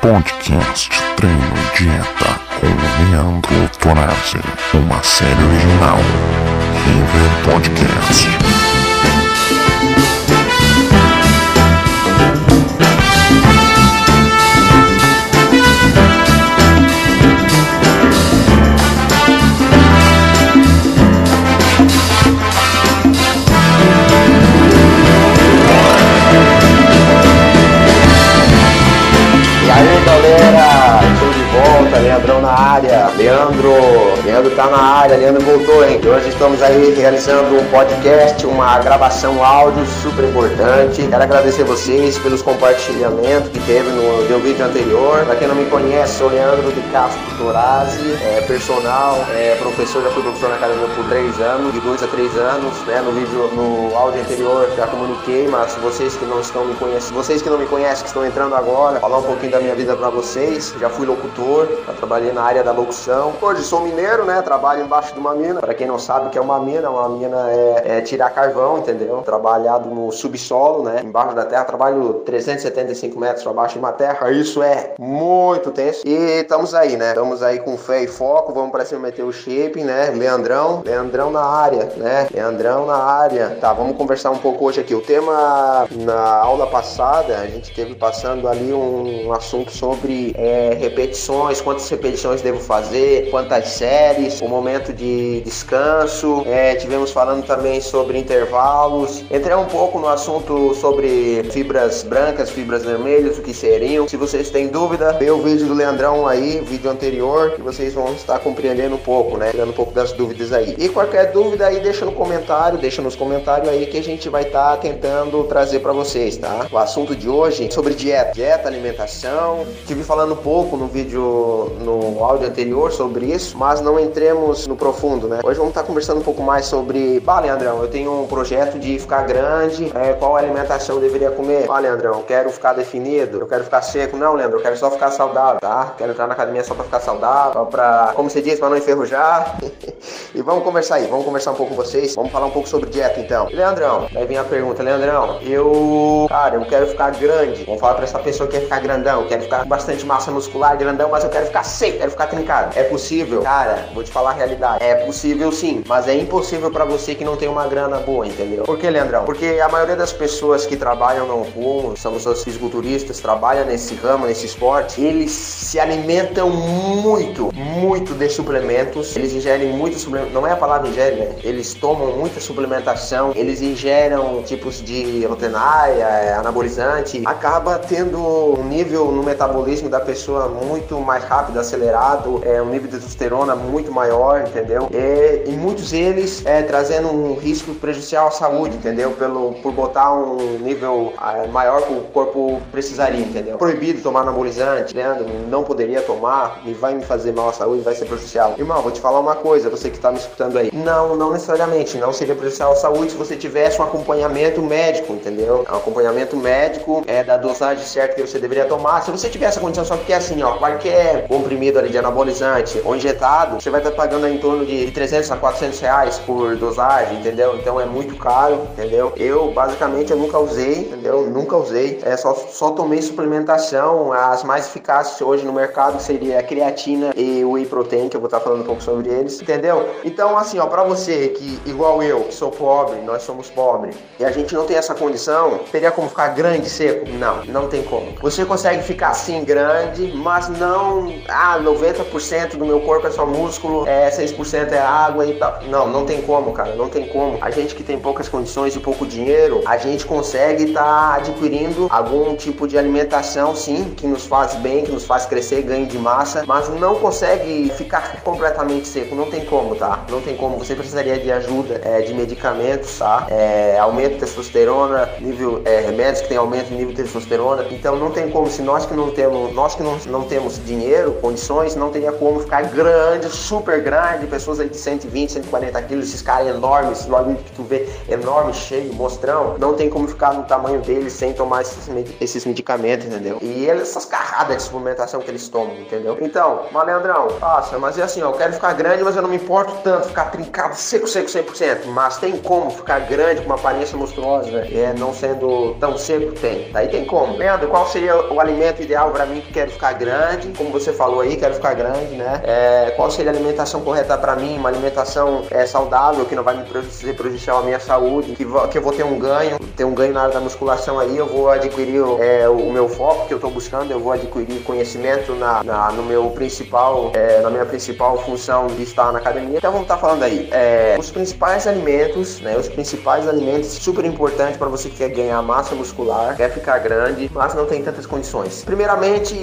Podcast Treino Dieta com Leandro Torazzi, uma série original. River Podcast. Área, Leandro, Leandro tá na área, Leandro voltou, hein? Hoje estamos aí realizando um podcast, uma gravação áudio super importante. Quero agradecer vocês pelos compartilhamentos que teve no meu vídeo anterior. Pra quem não me conhece, sou Leandro de Castro Torazzi, é personal, é professor, já fui professor na academia por três anos, de dois a três anos, né? No vídeo, no áudio anterior já comuniquei, mas vocês que não estão me conhecendo, vocês que não me conhecem, que estão entrando agora, falar um pouquinho da minha vida pra vocês. Já fui locutor, já trabalhei na área da locução. Hoje sou mineiro, né? Trabalho embaixo de uma mina. Pra quem não sabe o que é uma mina, uma mina é, é tirar carvão, entendeu? Trabalhado no subsolo, né? Embaixo da terra, trabalho 375 metros abaixo de uma terra. Isso é muito tenso. E estamos aí, né? Estamos aí com fé e foco. Vamos pra cima meter o shape, né? Leandrão, Leandrão na área, né? Leandrão na área. Tá, vamos conversar um pouco hoje aqui. O tema na aula passada, a gente teve passando ali um assunto sobre é, repetições, quantas repetições devo fazer, quantas séries, o momento de descanso. É, tivemos falando também sobre intervalos. Entrei um pouco no assunto sobre fibras brancas, fibras vermelhas, o que seriam. Se vocês têm dúvida, vê o vídeo do Leandrão aí, vídeo anterior, que vocês vão estar compreendendo um pouco, né? Tirando um pouco das dúvidas aí. E qualquer dúvida aí, deixa no comentário, deixa nos comentários aí que a gente vai estar tentando trazer para vocês, tá? O assunto de hoje é sobre dieta, dieta, alimentação. Tive falando um pouco no vídeo, no áudio anterior sobre isso, mas não entremos no profundo, né? Hoje vamos estar conversando um pouco mais sobre. Bah, Leandrão, eu tenho um projeto de ficar grande, é, qual alimentação eu deveria comer? Ah, Leandrão, quero ficar definido, eu quero ficar seco. Não, Leandro, eu quero só ficar saudável, tá? Quero entrar na academia só pra ficar saudável, só pra, como você diz, pra não enferrujar. e vamos conversar aí, vamos conversar um pouco com vocês, vamos falar um pouco sobre dieta então. Leandrão, aí vem a pergunta, Leandrão, eu, cara, eu quero ficar grande. Vamos falar pra essa pessoa que quer ficar grandão, quero ficar com bastante massa muscular, grandão, mas eu quero ficar seco, quero ficar trincado. É possível? Cara, vou te falar a realidade. É possível sim, mas é impossível pra você que não tem uma grana boa, entendeu? Por que, Leandrão? Porque a maioria das pessoas que trabalham no rumo, somos os fisiculturistas, trabalham nesse ramo, nesse esporte, eles se alimentam muito, muito de suplementos. Eles ingerem muito suplemento, não é a palavra ingere, né? Eles tomam muita suplementação, eles ingeram tipos de rotenária, é, anabolizante, acaba tendo um nível no metabolismo da pessoa muito mais rápido, acelerado, é, um nível de testosterona muito maior, entendeu? E, e muitos deles é, trazendo um risco prejudicial à saúde, entendeu? Pelo, por botar um nível é, maior que o corpo precisaria, entendeu? Proibido tomar anabolizante, Leandro, não poderia tomar e vai me fazer mal à saúde, vai ser prejudicial. Irmão, vou te falar uma coisa, você que está me escutando aí. Não, não necessariamente, não seria prejudicial à saúde se você tivesse um acompanhamento médico, entendeu? Um acompanhamento médico é da dosagem certa que você deveria tomar. Se você tiver essa condição, só porque é assim, ó, qualquer comprimido ali de anabolizante ou injetado, você vai estar pagando em torno de 300 a 400 reais por dosagem, entendeu? Então é muito caro, entendeu? Eu, basicamente, eu nunca usei, entendeu? Nunca usei. É só, só tomei suplementação. As mais eficazes hoje no mercado seria a creatina e o whey protein, que eu vou estar falando um pouco sobre eles, entendeu? Então, assim, ó, pra você que, igual eu, que sou pobre, nós somos pobres, e a gente não tem essa condição, teria como ficar grande, seco? Não, não tem como. Você consegue ficar assim grande, mas não, ah, 90% do meu corpo é só músculo, é 6% é água e tal. Não, não tem como, cara, não tem como. A gente que tem poucas condições e pouco dinheiro, a gente consegue estar tá adquirindo algum tipo de alimentação, sim, que nos faz bem, que nos faz crescer, ganho de massa, mas não consegue ficar completamente seco, não tem como, tá? Não tem como. Você precisaria de ajuda, é, de medicamentos, tá? É, aumento de testosterona, nível é, remédios que tem aumento de nível de testosterona. Então não tem como se nós que não temos, nós que não, não temos dinheiro, condições, não teria como ficar grande, super grande, pessoas aí de 120, 140 quilos, esses caras enormes, esse logo que tu vê enorme, cheio, mostrão, não tem como ficar no tamanho deles sem tomar esses, esses medicamentos, entendeu? E essas carradas de suplementação que eles tomam, entendeu? Então, mas Leandrão, nossa, mas é assim, ó, eu quero ficar grande, mas eu não me importo tanto, ficar trincado, seco, seco, 100%, mas tem como ficar grande com uma aparência monstruosa, é, não sendo tão seco? Tem, daí tem como. Leandro, qual seria o alimento ideal para mim que quero ficar grande? Como você falou aí, quero ficar grande, né? É, qual seria a alimentação correta para mim? Uma alimentação é, saudável, que não vai me fazer prejudicial a minha saúde, que, que eu vou ter um ganho, ter um ganho na área da musculação aí, eu vou adquirir é, o, meu foco que eu estou buscando, eu vou adquirir conhecimento na, na no meu principal, é, na minha principal função de estar na academia. Então vamos estar tá falando aí, é, os principais alimentos, né? Os principais alimentos super importantes para você que quer ganhar massa muscular, quer ficar grande, mas não tem tantas condições. Primeiramente,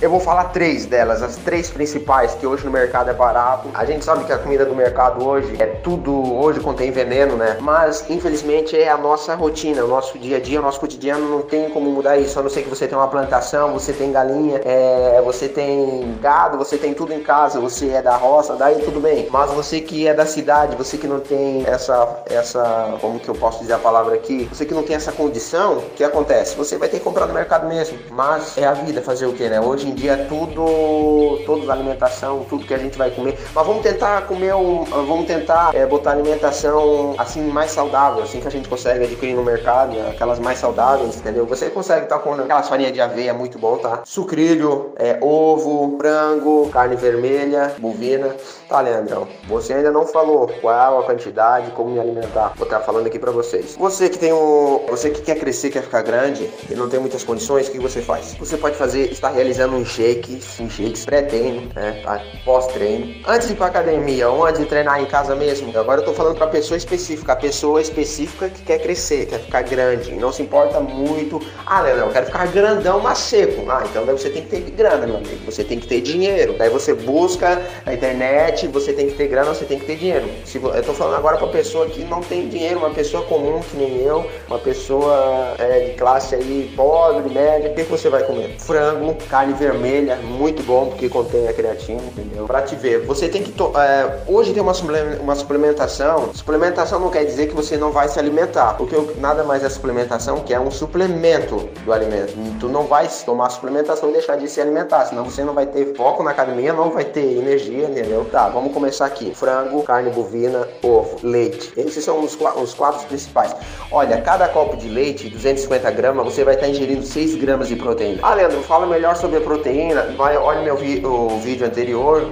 eu vou falar três delas, as três principais que hoje no mercado é barato. A gente sabe que a comida do mercado hoje é tudo, hoje contém veneno, né? Mas infelizmente é a nossa rotina, o nosso dia a dia, o nosso cotidiano não tem como mudar isso. A não ser que você tenha uma plantação, você tem galinha, é, você tem gado, você tem tudo em casa, você é da roça, daí tudo bem. Mas você que é da cidade, você que não tem essa, essa, como que eu posso dizer a palavra aqui, você que não tem essa condição, o que acontece? Você vai ter que comprar no mercado mesmo. Mas é a vida fazer o que, né? Hoje em dia é tudo, toda alimentação, tudo que a gente vai comer. Mas vamos tentar comer um, vamos tentar é, botar alimentação assim mais saudável, assim que a gente consegue adquirir no mercado, né? aquelas mais saudáveis, entendeu? Você consegue estar com aquelas farinhas de aveia muito bom, tá? Sucrilho, é, ovo, frango, carne vermelha, bovina. Tá, Leandrão? Você ainda não falou qual a quantidade, como me alimentar. Vou estar falando aqui para vocês. Você que tem um, você que quer crescer, quer ficar grande e não tem muitas condições, o que você faz? Você pode fazer, estar realizando um shake, um shakes pré-treino, né? Pós-treino, antes de ir pra academia ou antes de treinar em casa mesmo. Agora eu tô falando para pessoa específica, a pessoa específica que quer crescer, quer ficar grande, não se importa muito. Ah, Leandrão, eu quero ficar grandão, mas seco. Ah, então daí você tem que ter grana, meu amigo. Você tem que ter dinheiro. Daí você busca na internet você tem que ter grana, você tem que ter dinheiro. Se, eu tô falando agora pra pessoa que não tem dinheiro, uma pessoa comum que nem eu, uma pessoa é, de classe aí pobre, média, o que, que você vai comer? Frango, carne vermelha, muito bom porque contém a creatina, entendeu? Pra te ver, você tem que. É, hoje tem uma, uma suplementação. Suplementação não quer dizer que você não vai se alimentar, porque nada mais é suplementação que é um suplemento do alimento. Tu não vai tomar suplementação e deixar de se alimentar, senão você não vai ter foco na academia, não vai ter energia, entendeu? Tá, vamos começar aqui. Frango, carne bovina, ovo, leite. Esses são os, os quatro principais. Olha, cada copo de leite, 250 gramas, você vai estar ingerindo 6 gramas de proteína. Ah, Leandro, fala melhor sobre a proteína. Vai, olha meu vi, o vídeo anterior,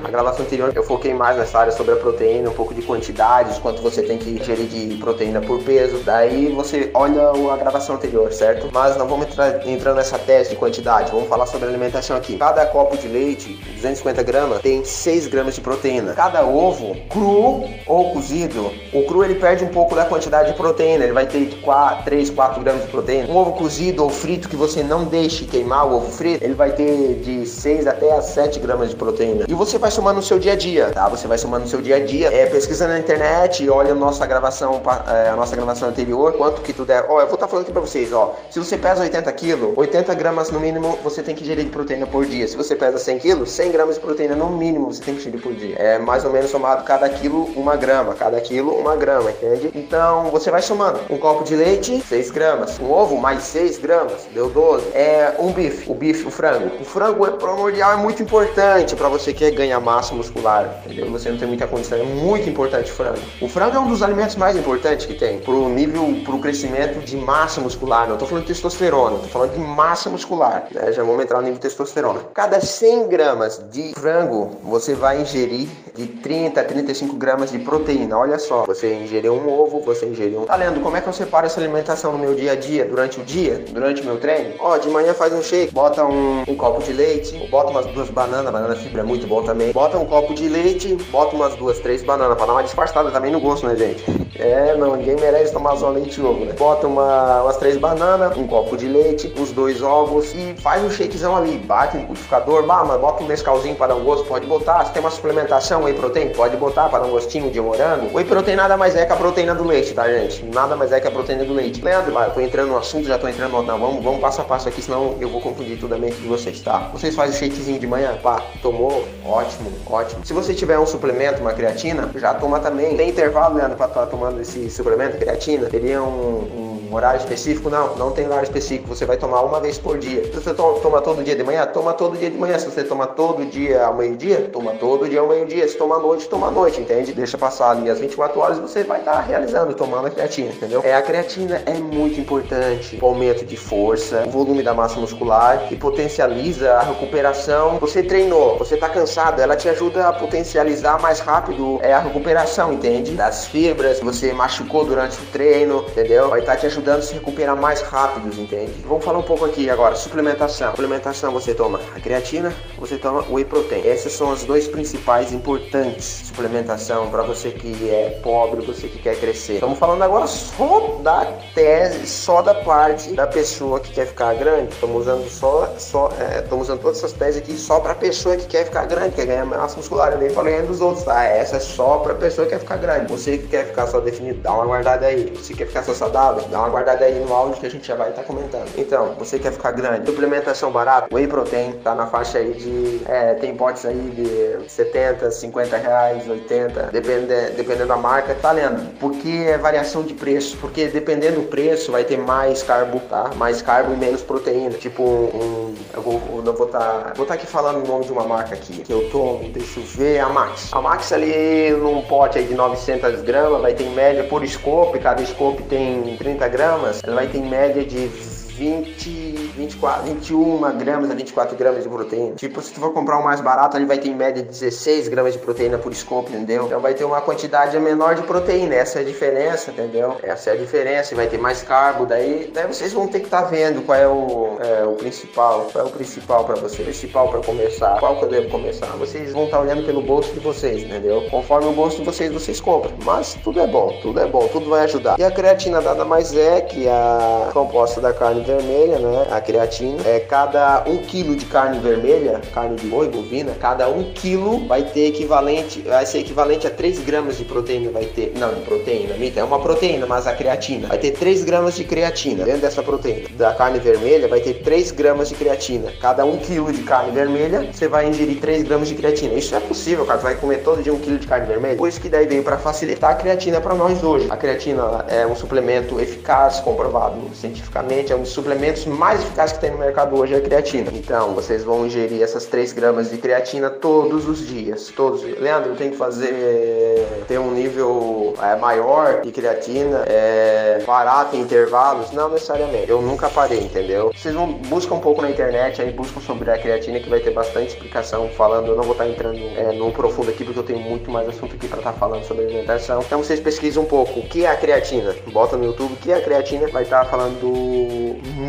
a gravação anterior, eu foquei mais nessa área sobre a proteína, um pouco de quantidades, quanto você tem que ingerir de proteína por peso. Daí você olha a gravação anterior, certo? Mas não vamos entrar entrando nessa teste de quantidade, vamos falar sobre alimentação aqui. Cada copo de leite, 250 gramas, tem 6 gramas de proteína proteína. Cada ovo, cru ou cozido, o cru ele perde um pouco da quantidade de proteína, ele vai ter 4, 3, 4 gramas de proteína. Um ovo cozido ou frito que você não deixe queimar o ovo frito, ele vai ter de 6 até 7 gramas de proteína. E você vai somando no seu dia a dia, tá? Você vai somando no seu dia a dia. É, pesquisa na internet, olha a nossa gravação, é, a nossa gravação anterior, quanto que tu der. Ó, eu vou estar tá falando aqui pra vocês, ó. Se você pesa 80 quilos, 80 gramas no mínimo você tem que ingerir de proteína por dia. Se você pesa 100 quilos, 100 gramas de proteína no mínimo você tem que ingerir por dia. É, é mais ou menos somado cada quilo uma grama, cada quilo uma grama, entende? Então você vai somando. Um copo de leite, 6 gramas. Um ovo, mais 6 gramas, deu 12. É um bife, o bife, o frango. O frango é primordial, é muito importante para você que quer ganhar massa muscular, entendeu? Você não tem muita condição, é muito importante o frango. O frango é um dos alimentos mais importantes que tem pro nível, pro crescimento de massa muscular. Não tô falando de testosterona, tô falando de massa muscular, né? Já vamos entrar no nível de testosterona. Cada 100 gramas de frango, você vai ingerir de 30 a 35 gramas de proteína. Olha só, você ingeriu um ovo, você ingeriu um. Tá lendo como é que eu separo essa alimentação no meu dia a dia, durante o dia, durante o meu treino? Ó, de manhã faz um shake, bota um, um copo de leite, bota umas duas bananas, banana fibra é muito bom também. Bota um copo de leite, bota umas duas, três bananas, pra dar uma disfarçada também no gosto, né, gente? É, não, ninguém merece tomar só leite e ovo, né? Bota uma, umas três bananas, um copo de leite, os dois ovos e faz um shakezão ali. Bate no liquidificador, bah, mas bota um mescalzinho para dar um gosto, pode botar. Se tem uma suplementação, whey protein, pode botar para dar um gostinho de morango. Whey protein nada mais é que a proteína do leite, tá, gente? Nada mais é que a proteína do leite. Leandro, vai, eu tô entrando no assunto, já tô entrando no. Não, vamos, vamos passo a passo aqui, senão eu vou confundir tudo a mente de vocês, tá? Vocês fazem o shakezinho de manhã, Opa, tomou? Ótimo, ótimo. Se você tiver um suplemento, uma creatina, já toma também. Tem intervalo, Leandro, pra estar tomando esse suplemento, creatina? Teria um, um um horário específico? Não, não tem horário específico. Você vai tomar uma vez por dia. Se você toma todo dia de manhã, toma todo dia de manhã. Se você toma todo dia ao meio-dia, toma todo dia ao meio-dia. Se toma à noite, toma à noite, entende? Deixa passar ali as 24 horas você vai estar realizando, tomando a creatina, entendeu? É, a creatina é muito importante o aumento de força, o volume da massa muscular e potencializa a recuperação. Você treinou, você tá cansado, ela te ajuda a potencializar mais rápido é, a recuperação, entende? Das fibras, você machucou durante o treino, entendeu? Vai estar tá te ajudando ajudando a se recuperar mais rápidos, entende? Vamos falar um pouco aqui agora, suplementação. Suplementação você toma a creatina, você toma o whey protein. Essas são as duas principais importantes suplementação para você que é pobre, você que quer crescer. Estamos falando agora só da tese, só da parte da pessoa que quer ficar grande. Estamos usando só, só, é, estamos usando todas essas teses aqui só para pessoa que quer ficar grande, quer ganhar massa muscular. Eu nem falei dos outros, tá? Essa é só para pessoa que quer ficar grande. Você que quer ficar só definido, dá uma guardada aí. Você quer ficar só saudável, dá uma uma aí no áudio que a gente já vai estar tá comentando. Então, você quer ficar grande, suplementação barata, Whey Protein tá na faixa aí de. É, tem potes aí de 70, 50 reais, 80, dependendo, dependendo da marca, tá lendo? Porque é variação de preço, porque dependendo do preço vai ter mais carbo, tá? Mais carbo e menos proteína. Tipo um. eu vou, eu vou estar. Tá, vou tá aqui falando o nome de uma marca aqui que eu tomo, deixa eu ver, a Max. A Max ali num pote aí de 900 gramas vai ter em média por scope, cada scope tem 30 gramas gramas, ela vai ter em média de 20, 24, 21 gramas a 24 gramas de proteína. Tipo, se tu for comprar o mais barato, ele vai ter em média 16 gramas de proteína por scope, entendeu? Então vai ter uma quantidade menor de proteína. Essa é a diferença, entendeu? Essa é a diferença. Vai ter mais carbo, daí, daí vocês vão ter que estar tá vendo qual é o, é, o principal. Qual é o principal para você? O principal para começar. Qual que eu devo começar? Vocês vão estar tá olhando pelo bolso de vocês, entendeu? Conforme o bolso de vocês, vocês compram. Mas tudo é bom, tudo é bom, tudo vai ajudar. E a creatina nada mais é que a composta da carne vermelha, né? A creatina. É cada um quilo de carne vermelha, carne de boi, bovina, cada um quilo vai ter equivalente, vai ser equivalente a 3 gramas de proteína, vai ter. Não, de proteína, é uma proteína, mas a creatina. Vai ter 3 gramas de creatina dentro dessa proteína. Da carne vermelha vai ter 3 gramas de creatina. Cada um quilo de carne vermelha, você vai ingerir 3 gramas de creatina. Isso é possível, cara. Você vai comer todo dia um quilo de carne vermelha. Por isso que daí veio para facilitar a creatina para nós hoje. A creatina é um suplemento eficaz, comprovado cientificamente, é um dos suplementos mais eficazes que tem no mercado hoje é a creatina. Então, vocês vão ingerir essas 3 gramas de creatina todos os dias. Todos. Leandro, tem que fazer ter um nível é, maior de creatina, é, parar em intervalos? Não necessariamente. Eu nunca parei, entendeu? Vocês vão buscar um pouco na internet aí, buscam sobre a creatina que vai ter bastante explicação falando. Eu não vou estar entrando é, no profundo aqui porque eu tenho muito mais assunto aqui para estar falando sobre alimentação. Então vocês pesquisem um pouco o que é a creatina. Bota no YouTube o que é a creatina, vai estar falando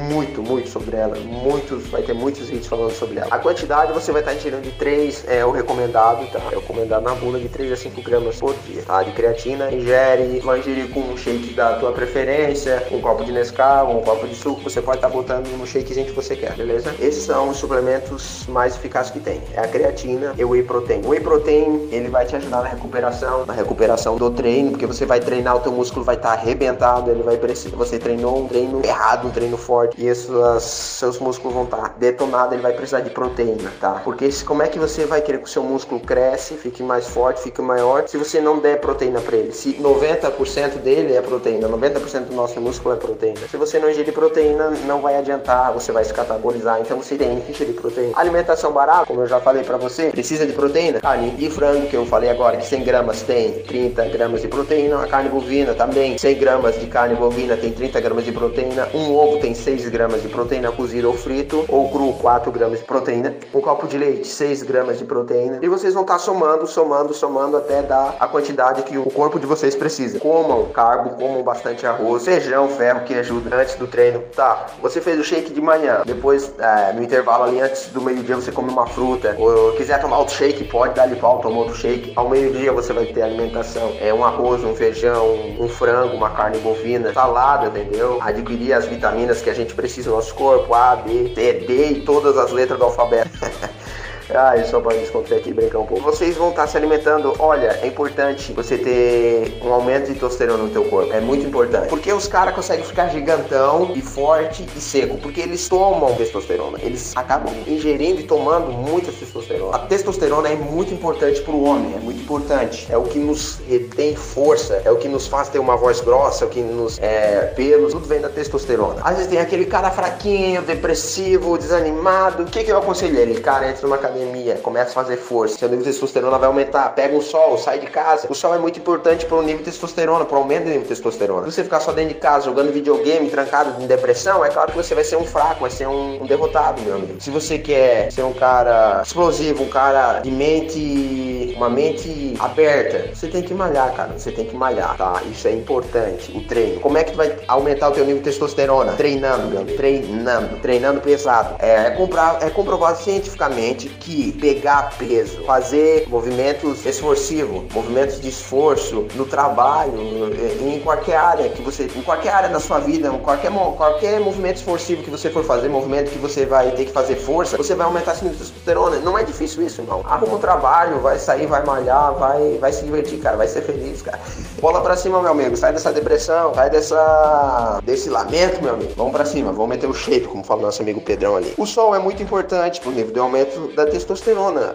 muito, muito sobre ela. Muitos, vai ter muitos vídeos falando sobre ela. A quantidade você vai estar ingerindo de 3, é o recomendado, tá? É o recomendado na bula de 3 a 5 gramas por dia, tá? De creatina, ingere, vai ingerir com um shake da tua preferência, um copo de Nescau, um copo de suco, você pode estar botando no shakezinho que você quer, beleza? Esses são os suplementos mais eficazes que tem. É a creatina e o whey protein. O whey protein, ele vai te ajudar na recuperação, na recuperação do treino, porque você vai treinar, o teu músculo vai estar arrebentado, ele vai precisar, você treinou um treino errado, um treino forte, e seus músculos vão estar detonados, ele vai precisar de proteína, tá? Porque como é que você vai querer que o seu músculo cresce, fique mais forte, fique maior, se você não der proteína para ele? Se 90% dele é proteína, 90% do nosso músculo é proteína. Se você não ingerir proteína, não vai adiantar, você vai se catabolizar, então você tem que ingerir proteína. Alimentação barata, como eu já falei para você, precisa de proteína. Carne de frango, que eu falei agora, que 100 gramas tem 30 gramas de proteína. A carne bovina também, 100 gramas de carne bovina tem 30 gramas de proteína. Um ovo tem 6 gramas de proteína cozido ou frito, ou cru 4 gramas de proteína. Um copo de leite, 6 gramas de proteína. E vocês vão estar tá somando, somando, somando até dar a quantidade que o corpo de vocês precisa. Comam carbo, comam bastante arroz, feijão, ferro que ajuda antes do treino. Tá, você fez o shake de manhã, depois é, no intervalo ali antes do meio-dia você come uma fruta, ou quiser tomar outro shake, pode dar ali pau, tomar outro shake. Ao meio-dia você vai ter alimentação, é um arroz, um feijão, um frango, uma carne bovina, salada, entendeu? Adquirir as vitaminas que a gente precisa no nosso corpo, A, B, C, D e todas as letras do alfabeto. ah, isso só pra descontrair aqui e brincar um pouco. Vocês vão estar se alimentando. Olha, é importante você ter um aumento de testosterona no teu corpo. É muito importante. Porque os caras conseguem ficar gigantão e forte e seco. Porque eles tomam testosterona. Eles acabam ingerindo e tomando muita testosterona. A testosterona é muito importante pro homem. É muito importante. É o que nos retém força. É o que nos faz ter uma voz grossa. É o que nos. É, pelos. Tudo vem da testosterona. Às vezes tem aquele cara fraquinho, depressivo, desanimado. O que, que eu aconselho ele? Cara, entra numa academia, começa a fazer força. Seu nível de testosterona vai aumentar. Pega um sol, sai de casa. O sol é muito importante pro nível de testosterona, pro aumento do nível de testosterona. Se você ficar só dentro de casa jogando videogame, trancado em depressão, é claro que você vai ser um fraco, vai ser um, um derrotado, meu amigo. Se você quer ser um cara explosivo, um cara de mente, uma mente aberta, você tem que malhar, cara. Você tem que malhar, tá? Isso é importante. O treino. Como é que tu vai aumentar o teu nível de testosterona? Treinando, meu amigo. Treinando. Treinando pesado. É, é, comprar, é comprovado cientificamente que pegar peso, fazer movimentos esforçivos, movimentos de esforço no trabalho, em qualquer área que você, em qualquer área da sua vida, qualquer, qualquer movimento esforço que você for fazer, movimento que você vai ter que fazer força, você vai aumentar de testosterona. Não é difícil isso, irmão. Arruma um trabalho, vai sair, vai malhar, vai, vai se divertir, cara, vai ser feliz, cara. Bola pra cima, meu amigo. Sai dessa depressão, sai dessa desse lamento, meu amigo. Vamos pra cima, vamos meter o shape, como fala nosso amigo Pedrão ali. O sol é muito importante pro nível de aumento da testosterona.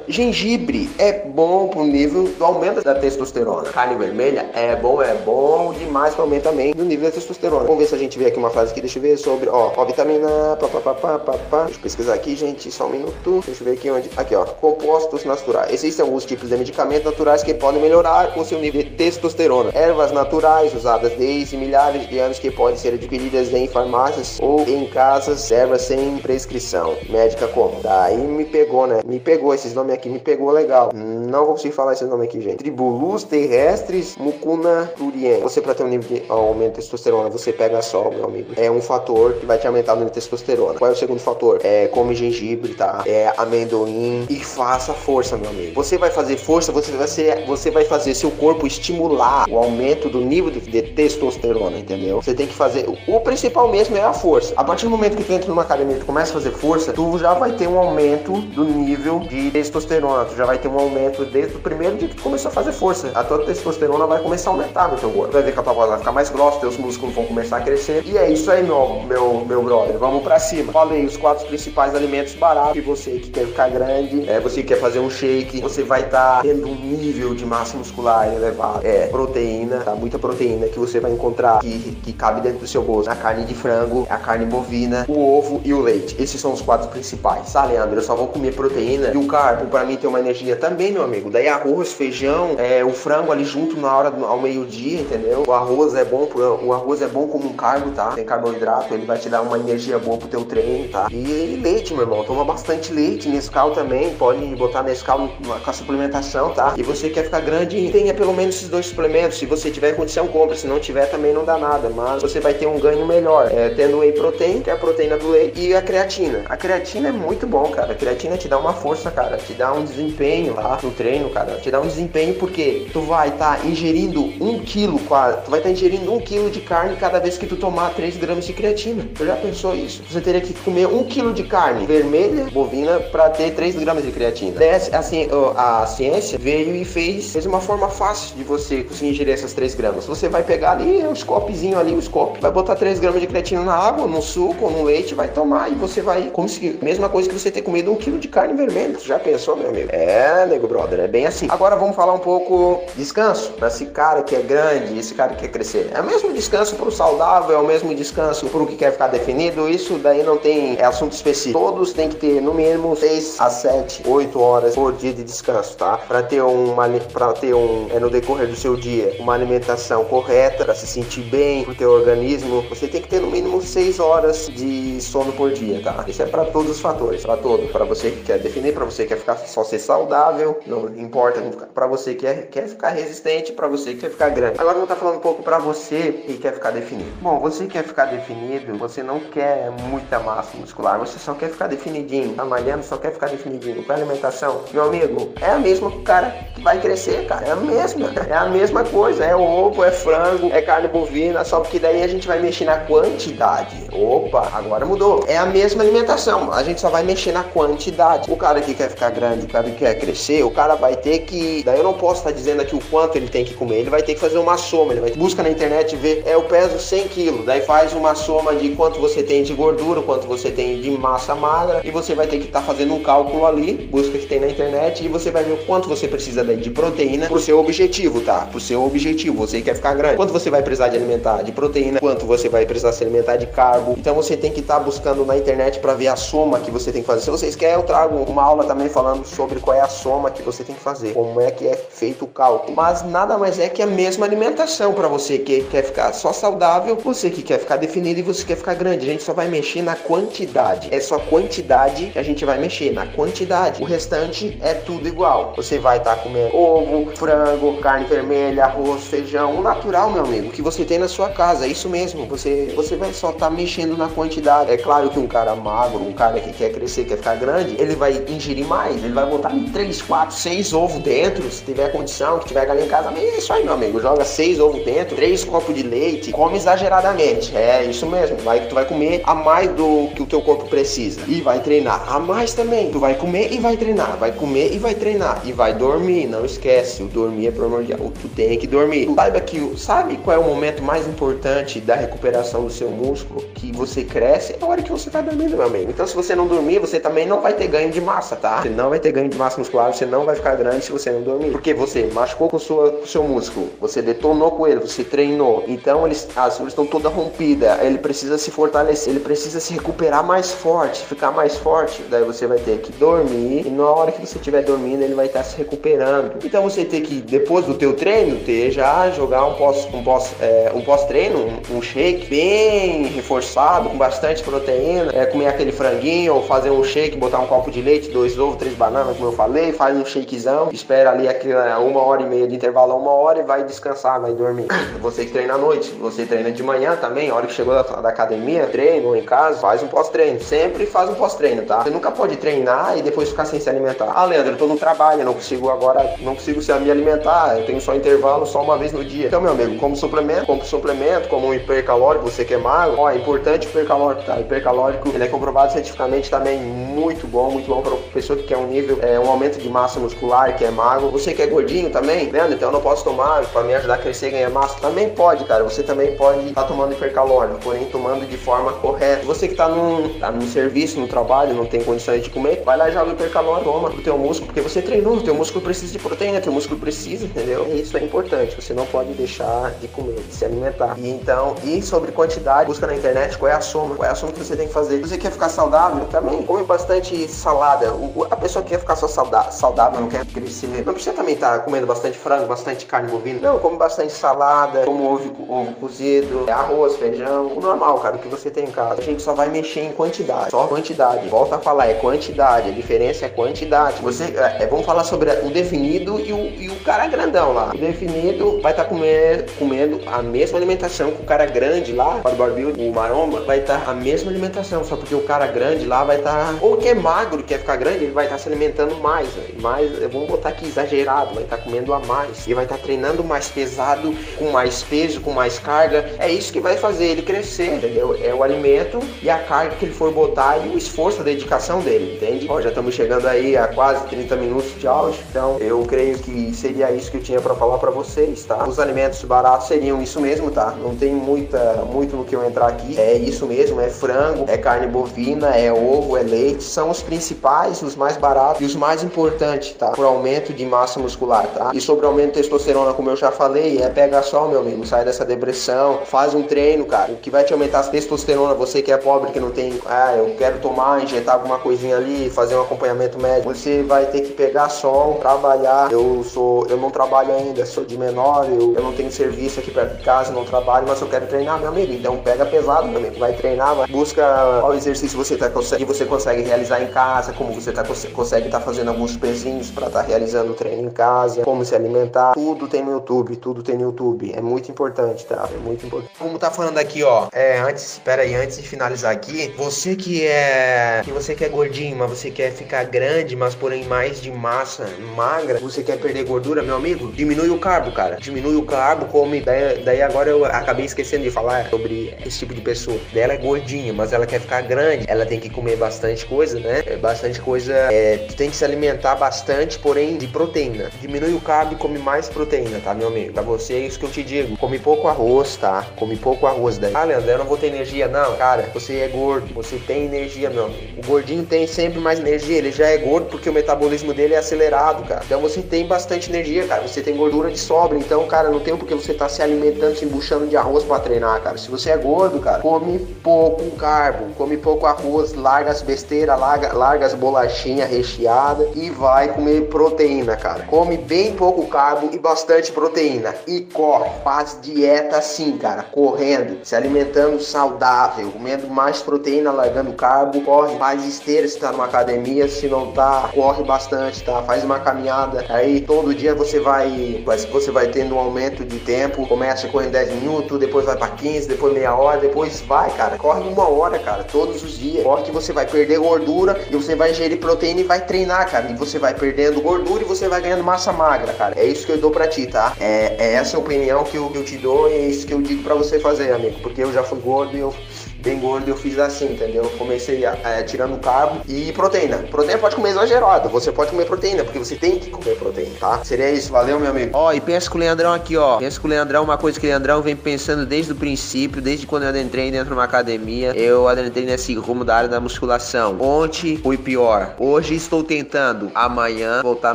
Gengibre é bom pro nível do aumento da testosterona. Carne vermelha é bom, é bom demais para aumento também do nível da testosterona. Vamos ver se a gente vê aqui uma frase aqui, deixa eu ver sobre, ó, ó vitamina, pá, pá, pá, pá, pá, pá. Deixa eu pesquisar aqui, gente, só um minuto. Deixa eu ver aqui onde, aqui, ó, compostos naturais. Existem alguns tipos de medicamentos naturais que podem melhorar o seu nível de testosterona. Ervas naturais usadas desde milhares de anos que podem ser adquiridas em farmácias ou em casas, ervas sem prescrição médica como. Daí me pegou, né? Me pegou esses nomes aqui, me pegou legal. Não vou conseguir falar esses nomes aqui, gente. Tribulus terrestres mucuna turien. Você para ter um nível de aumento de testosterona, você pega sol, meu amigo. É um fator que vai te aumentar o nível de testosterona. Qual é o segundo fator? É come gengibre, tá? É amendoim e faça força, meu amigo. Você vai fazer força, você vai ser, você vai fazer seu corpo estimular o aumento do nível de, de testosterona, entendeu? Você tem que fazer o principal mesmo é a força. A partir do momento que tu entra numa academia e começa a fazer força, tu já vai ter um aumento do nível de testosterona. Tu já vai ter um aumento desde o primeiro dia que tu começou a fazer força. A tua testosterona vai começar a aumentar no teu corpo. Vai ver que a tua voz vai ficar mais grossa, teus músculos vão começar a crescer. E é isso aí, meu, meu, meu brother. Vamos pra cima. Falei os quatro principais alimentos baratos. E você que quer ficar grande, é, você que quer fazer um shake, você vai estar tá tendo um nível de massa muscular elevado. É, proteína, tá? Muita proteína que você vai encontrar que, que cabe dentro do seu bolso. A carne de frango, a carne bovina, o ovo e o leite. Esses são os quatro principais. Tá, Leandro? Eu só vou comer proteína e o carbo para mim tem uma energia também, meu amigo. Daí arroz, feijão, é, o frango ali junto na hora do, ao meio-dia, entendeu? O arroz é bom, o arroz é bom como um carbo, tá? Tem carboidrato, ele vai te dar uma energia boa pro teu treino, tá? E leite, meu irmão, toma bastante leite, Nescau também, pode botar Nescau com a suplementação, tá? E você quer ficar grande, tenha pelo menos esses dois suplementos. Se você tiver condição, compra. Se não tiver, também não dá nada. Mas você vai ter um ganho melhor. É, tendo whey protein, que é a proteína do leite, e a creatina. A creatina é muito bom, cara. A creatina te dá uma força, cara. Te dá um desempenho lá no treino, cara. Te dá um desempenho porque tu vai estar tá ingerindo um quilo, quase. Tu vai estar tá ingerindo um quilo de carne cada vez que tu tomar 3 gramas de creatina. Tu já pensou isso? Você teria que comer um quilo de carne vermelha, bovina, para ter 3 gramas de creatina. assim, a ciência veio e fez, fez uma forma fácil de você conseguir ingerir essas 3 gramas. Você vai pegar ali um scopezinho ali, um scope, vai botar 3 gramas de creatina na água, no suco no leite, vai tomar e você vai conseguir. Mesma coisa que você ter comido um quilo de carne vermelha. Tu já pensou, meu amigo? É, nego brother, é bem assim. Agora vamos falar um pouco descanso para esse cara que é grande, esse cara que quer crescer. É o mesmo descanso para o saudável, é o mesmo descanso para o que quer ficar definido. Isso daí não tem é assunto específico. Todos têm que ter no mínimo 6 a 7, 8 horas por dia de descanso, tá? Para ter uma para ter um é no decorrer do seu dia uma alimentação correta, para se sentir bem pro teu organismo, você tem que ter no mínimo 6 horas de sono por dia, tá? Isso é para todos os fatores, para todo, para você que quer definir, para você que quer ficar só ser saudável, não importa, para você que quer, quer ficar resistente, para você que quer ficar grande. Agora vou estar falando um pouco para você que quer ficar definido. Bom, você quer ficar definido, você não quer muita massa muscular, você só quer ficar definidinho, tá malhando, só quer ficar definidinho. Com a alimentação, meu amigo, é a mesma que o cara que vai crescer, cara, é a mesma, é a mesma coisa, é ovo, é frango, é carne bovina, só que daí a gente vai mexer na quantidade. Opa, agora mudou. É a mesma alimentação, a gente só vai mexer na quantidade. O cara que quer ficar grande, o cara que quer crescer, o cara vai ter que. Daí eu não posso estar dizendo aqui o quanto ele tem que comer. Ele vai ter que fazer uma soma. Ele vai busca na internet ver, é, eu peso 100 quilos. Daí faz uma soma de quanto você tem de gordura, quanto você tem de massa magra. E você vai ter que estar tá fazendo um cálculo ali, busca que tem na internet. E você vai ver o quanto você precisa daí de proteína pro seu objetivo, tá? Pro seu objetivo. Você quer ficar grande. Quanto você vai precisar de alimentar de proteína, quanto você vai precisar se alimentar de carbo. Então você tem que estar tá buscando na internet para ver a soma que você tem que fazer. Se vocês querem, eu trago uma aula também falando sobre qual é a soma que você tem que fazer, como é que é feito o cálculo. Mas nada mais é que a mesma alimentação para você que quer ficar só saudável, você que quer ficar definido e você quer ficar grande. A gente só vai mexer na quantidade. É só quantidade que a gente vai mexer, na quantidade. O restante é tudo igual. Você vai estar tá comendo ovo, frango, carne vermelha, arroz, feijão, o natural, meu amigo, que você tem na sua casa. É isso mesmo. Você, você vai só estar tá mexendo na quantidade. É claro que um cara magro, um cara que quer crescer, quer ficar grande, ele vai ingerir mais. Ele vai botar 3, 4, 6 ovos dentro, se tiver condição, que tiver galinha em casa. É isso aí, meu amigo. Joga 6 ovos dentro, 3 copos de leite, come exageradamente. É isso mesmo. Vai, tu vai comer a mais do que o teu corpo precisa. E vai treinar a mais também. Tu vai comer e vai treinar. Vai comer e vai treinar. E vai dormir. Não esquece. O dormir é primordial. Tu tem que dormir. Saiba que, sabe qual é o momento mais importante da recuperação do seu músculo? Que você cresce é a hora que você tá dormindo, meu amigo. Então, se você não dormir, você também não vai ter ganho de massa, tá? Você não vai ter ganho de massa muscular. Você não vai ficar grande se você não dormir. Porque você machucou com, sua, com seu músculo. Você detonou com ele. Você treinou. Então, eles, as células estão toda rompida. Ele precisa se fortalecer. Ele precisa se recuperar mais forte. Ficar mais forte. Daí você vai ter que dormir. E na hora que você estiver dormindo, ele vai estar se recuperando. Então, você tem que, depois do teu treino, ter já jogar um pós, um pós, é, um pós-treino, um, um shake bem reforçado, com bastante proteína. É, comer aquele franguinho ou fazer um shake, botar um copo de leite, dois ovos, três bananas, como eu falei, faz um shakezão, espera ali aquela uma hora e meia de intervalo, uma hora e vai descansar, vai dormir. Você que treina à noite, você treina de manhã também, a hora que chegou da, da academia, treino ou em casa, faz um pós-treino. Sempre faz um pós-treino, tá? Você nunca pode treinar e depois ficar sem se alimentar. Ah, Leandro, eu tô no trabalho, não consigo agora, não consigo se me alimentar, eu tenho só intervalo só uma vez no dia. Então, meu amigo, como suplemento, como suplemento, como um hipercalórico, você que é magro, ó, é importante o hipercalórico, tá? O hipercalórico, ele é comprovado cientificamente também muito bom, muito bom para pessoa que quer um nível, é, um aumento de massa muscular, que é magro. Você que é gordinho também, vendo? Então eu não posso tomar para me ajudar a crescer e ganhar massa. Também pode, cara. Você também pode estar tá tomando hipercalórico, porém tomando de forma correta. Você que tá num, tá num serviço, no trabalho, não tem condições de comer, vai lá e joga hipercalórico, toma pro teu músculo, porque você treinou, o teu músculo precisa de proteína, teu músculo precisa, entendeu? E isso é importante. Você não pode deixar de comer, de se alimentar. E então, e sobre quantidade, busca na internet qual é a soma, qual é a soma que você tem que fazer. Você quer ficar saudável, também come bastante salada. O, a pessoa que quer ficar só saudável, saudável não quer crescer, não precisa também estar tá comendo bastante frango, bastante carne bovina. Não, come bastante salada, como ovo, ovo cozido, arroz, feijão, o normal, cara, o que você tem em casa. A gente só vai mexer em quantidade, só quantidade. Volta a falar, é quantidade, a diferença é quantidade. Você, é, é vamos falar sobre o definido e o, e o cara grandão lá. O definido vai estar tá comendo, comendo a mesma alimentação que o cara grande lá, o barbudo, o maromba, vai estar tá a mesma alimentação, só porque o cara grande lá vai estar, ou que é magro, quer ficar grande, ele vai estar tá se alimentando mais, véio. mais, vamos botar aqui exagerado, vai estar tá comendo a mais, e vai estar tá treinando mais pesado, com mais peso, com mais carga, é isso que vai fazer ele crescer, entendeu? É o alimento e a carga que ele for botar e o esforço, a dedicação dele, entende? Ó, já estamos chegando aí a quase 30 minutos de áudio, então eu creio que seria isso que eu tinha para falar para vocês, tá? Os alimentos baratos seriam isso mesmo, tá? Não tem muita, muito no que eu entrar aqui, é isso mesmo, é frango, é carne bovina, é ovo, é leite, são os principais, os mais baratos e os mais importantes, tá? Por aumento de massa muscular, tá? E sobre aumento de testosterona, como eu já falei, é pega só, meu amigo, sai dessa depressão, faz um treino, cara. O que vai te aumentar a testosterona, você que é pobre, que não tem, ah, eu quero tomar, injetar alguma coisinha ali, fazer um acompanhamento médico, você vai ter que pegar sol, trabalhar. Eu sou, eu não trabalho ainda, sou de menor, eu, eu não tenho serviço aqui perto de casa, não trabalho, mas eu quero treinar, meu amigo. Então pega pesado, meu amigo. Vai treinar, vai, busca qual exercício você tá consegue, você consegue realizar em casa, como você tá consegue estar tá fazendo alguns pezinhos para estar tá realizando o treino em casa, como se alimentar. Tudo tem no YouTube, tudo tem no YouTube. É muito importante, tá? É muito importante. Como tá falando aqui, ó, é, antes, espera aí, antes de finalizar aqui, você que é que você que é gordinho, mas você quer ficar grande, mas porém mais de massa magra, você quer perder gordura, meu amigo, diminui o carbo, cara. Diminui o carbo, come. Daí, daí agora eu acabei esquecendo de falar sobre esse tipo de pessoa. Daí ela é gordinha, mas ela quer ficar grande, ela tem que comer bastante coisa, né? É bastante coisa. É, tu tem que se alimentar bastante, porém de proteína. Diminui o carbo e come mais proteína, tá, meu amigo? Pra você é isso que eu te digo. Come pouco arroz, tá? Come pouco arroz daí. Ah, Leandro, eu não vou ter energia. Não, cara, você é gordo. Você tem energia, meu amigo. O gordinho tem sempre mais energia. Ele já é gordo porque o metabolismo dele é acelerado, cara. Então você tem bastante energia, cara. Você tem gordura de sobra. Então, cara, não tem porque você tá se alimentando, se embuchando de arroz para treinar, cara. Se você é gordo, cara, come pouco carbo, come pouco arroz, larga as besteiras, larga, larga as bolachinhas recheadas e vai comer proteína, cara. Come bem pouco carbo e bastante proteína. E corre, faz dieta assim, cara, correndo, se alimentando saudável, comendo mais proteína, largando carbo, corre, faz esteira se tá numa academia, se não tá, corre bastante, tá? Faz uma caminhada. Aí todo dia você vai, você vai tendo um aumento de tempo, começa correndo 10 minutos, depois vai para 15, depois meia hora, depois vai, cara. Corre uma hora, cara, todos os dias. Corre que você vai perder gordura e você vai ingerir proteína e vai treinar, cara. E você vai perdendo gordura e você vai ganhando massa magra, cara. É isso que eu dou pra ti, tá? É, é essa a opinião que eu, que eu te dou e é isso que eu digo pra você fazer, amigo. Porque eu já fui gordo e eu bem gordo, eu fiz assim, entendeu? Comecei a, tirando carbo e proteína. Proteína pode comer exagerado, você pode comer proteína, porque você tem que comer proteína, tá? Seria isso, valeu, meu amigo. Ó, e pensa com o Leandrão aqui, ó. Pensa com o Leandrão, uma coisa que o Leandrão vem pensando desde o princípio, desde quando eu adentrei dentro de uma academia. Eu adentrei nesse rumo da área da musculação. Ontem fui pior. Hoje estou tentando. Amanhã voltar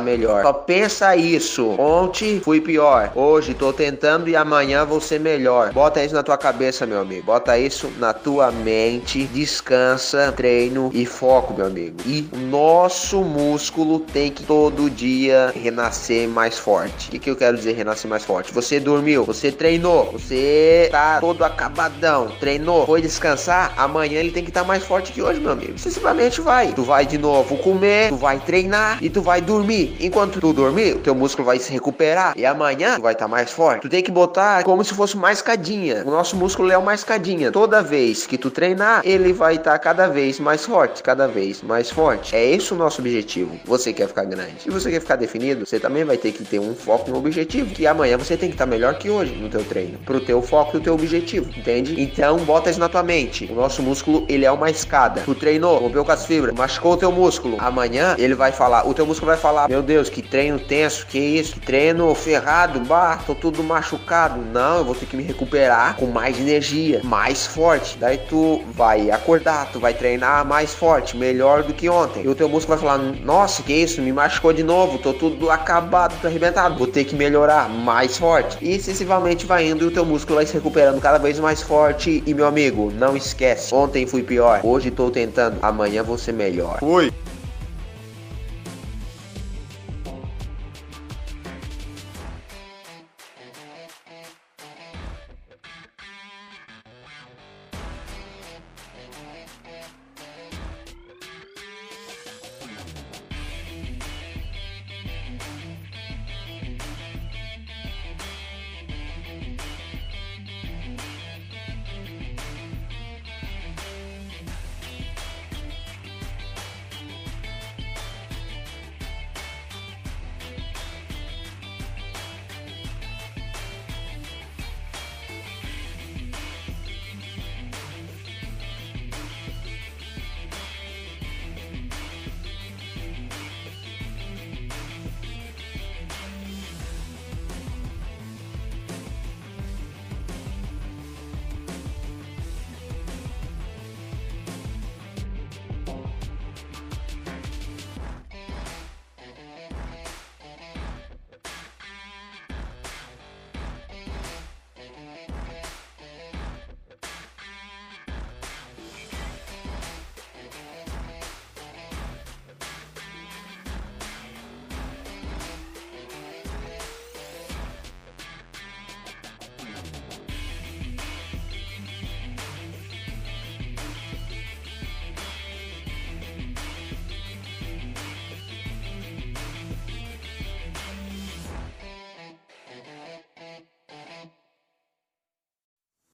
melhor. Só pensa isso. Ontem fui pior. Hoje estou tentando e amanhã vou ser melhor. Bota isso na tua cabeça, meu amigo. Bota isso na tua sua mente, descansa, treino e foco, meu amigo. E nosso músculo tem que todo dia renascer mais forte. O que, que eu quero dizer renascer mais forte? Você dormiu, você treinou, você tá todo acabadão, treinou, foi descansar, amanhã ele tem que estar tá mais forte que hoje, meu amigo. Você simplesmente vai. Tu vai de novo comer, tu vai treinar e tu vai dormir. Enquanto tu dormir, o teu músculo vai se recuperar e amanhã tu vai estar tá mais forte. Tu tem que botar como se fosse uma escadinha. O nosso músculo é uma escadinha. Toda vez que tu treinar, ele vai estar tá cada vez mais forte, cada vez mais forte. É esse o nosso objetivo. Você quer ficar grande. Se você quer ficar definido, você também vai ter que ter um foco no objetivo. Que amanhã você tem que estar tá melhor que hoje no teu treino. Pro teu foco e teu objetivo. Entende? Então bota isso na tua mente. O nosso músculo, ele é uma escada. Tu treinou, rompeu com as fibras, machucou o teu músculo. Amanhã ele vai falar, o teu músculo vai falar: Meu Deus, que treino tenso, que isso? Treino ferrado, bah, tô tudo machucado. Não, eu vou ter que me recuperar com mais energia, mais forte. Daí tu vai acordar, tu vai treinar mais forte, melhor do que ontem. E o teu músculo vai falar: Nossa, que isso? Me machucou de novo, tô tudo acabado, tô arrebentado, vou ter que melhorar mais forte. E excessivamente vai indo e o teu músculo vai se recuperando cada vez mais forte. E meu amigo, não esquece: ontem fui pior, hoje tô tentando, amanhã vou ser melhor. Fui.